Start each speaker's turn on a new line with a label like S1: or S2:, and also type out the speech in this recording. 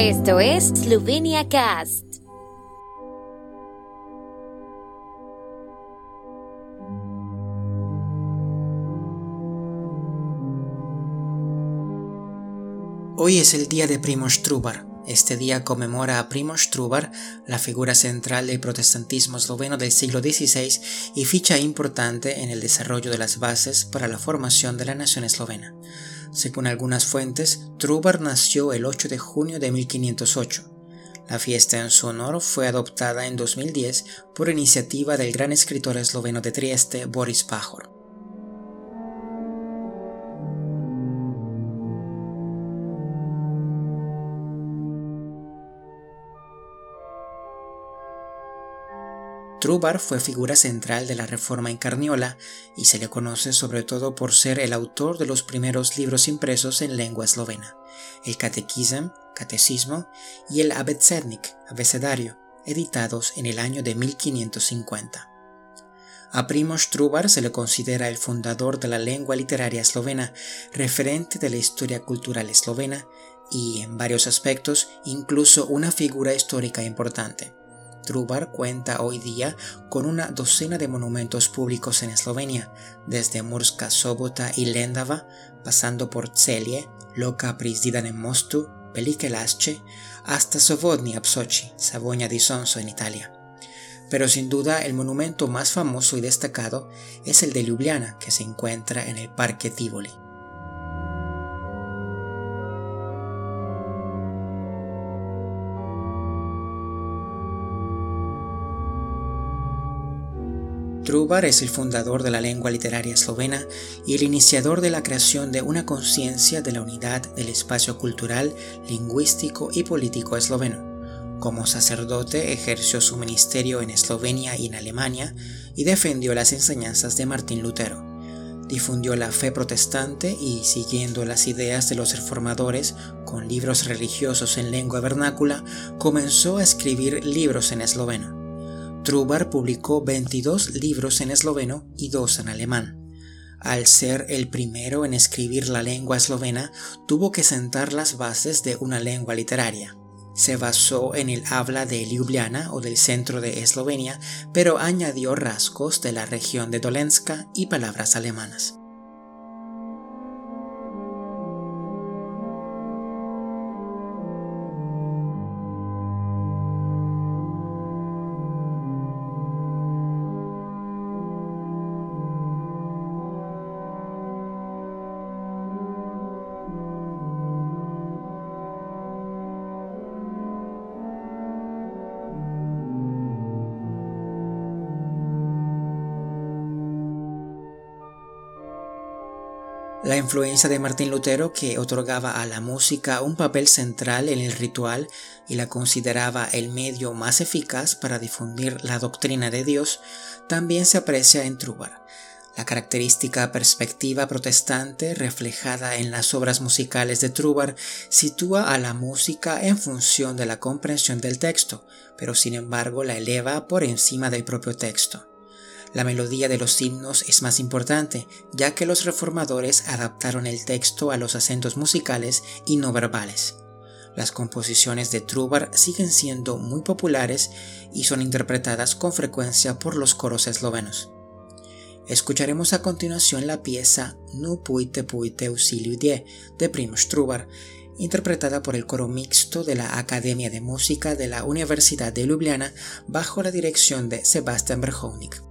S1: Esto es Slovenia Cast.
S2: Hoy es el día de Primoz Trubar. Este día conmemora a Primoz Trubar, la figura central del protestantismo esloveno del siglo XVI y ficha importante en el desarrollo de las bases para la formación de la nación eslovena. Según algunas fuentes, Trubar nació el 8 de junio de 1508. La fiesta en su honor fue adoptada en 2010 por iniciativa del gran escritor esloveno de Trieste, Boris Pajor. Trubar fue figura central de la Reforma en Carniola y se le conoce sobre todo por ser el autor de los primeros libros impresos en lengua eslovena, el Catequism, Catecismo y el Abecednik, Abecedario, editados en el año de 1550. A Primoz Trubar se le considera el fundador de la lengua literaria eslovena, referente de la historia cultural eslovena y, en varios aspectos, incluso una figura histórica importante. Trubar cuenta hoy día con una docena de monumentos públicos en Eslovenia, desde Murska Sobota y Lendava, pasando por Celje, Loka pri Mostu, Velike hasta Sovodni Apsochi, Savonia di Sonso en Italia. Pero sin duda el monumento más famoso y destacado es el de Ljubljana, que se encuentra en el Parque Tivoli. Trubar es el fundador de la lengua literaria eslovena y el iniciador de la creación de una conciencia de la unidad del espacio cultural, lingüístico y político esloveno. Como sacerdote ejerció su ministerio en Eslovenia y en Alemania y defendió las enseñanzas de Martín Lutero. Difundió la fe protestante y, siguiendo las ideas de los reformadores, con libros religiosos en lengua vernácula, comenzó a escribir libros en esloveno. Trubar publicó 22 libros en esloveno y dos en alemán. Al ser el primero en escribir la lengua eslovena, tuvo que sentar las bases de una lengua literaria. Se basó en el habla de Ljubljana o del centro de Eslovenia, pero añadió rasgos de la región de Dolenska y palabras alemanas. La influencia de Martín Lutero, que otorgaba a la música un papel central en el ritual y la consideraba el medio más eficaz para difundir la doctrina de Dios, también se aprecia en Trubar. La característica perspectiva protestante reflejada en las obras musicales de Trubar sitúa a la música en función de la comprensión del texto, pero sin embargo la eleva por encima del propio texto. La melodía de los himnos es más importante, ya que los reformadores adaptaron el texto a los acentos musicales y no verbales. Las composiciones de Trubar siguen siendo muy populares y son interpretadas con frecuencia por los coros eslovenos. Escucharemos a continuación la pieza Nu puite puite auxiliu die de Primoz Trubar, interpretada por el coro mixto de la Academia de Música de la Universidad de Ljubljana bajo la dirección de Sebastian Berhonik.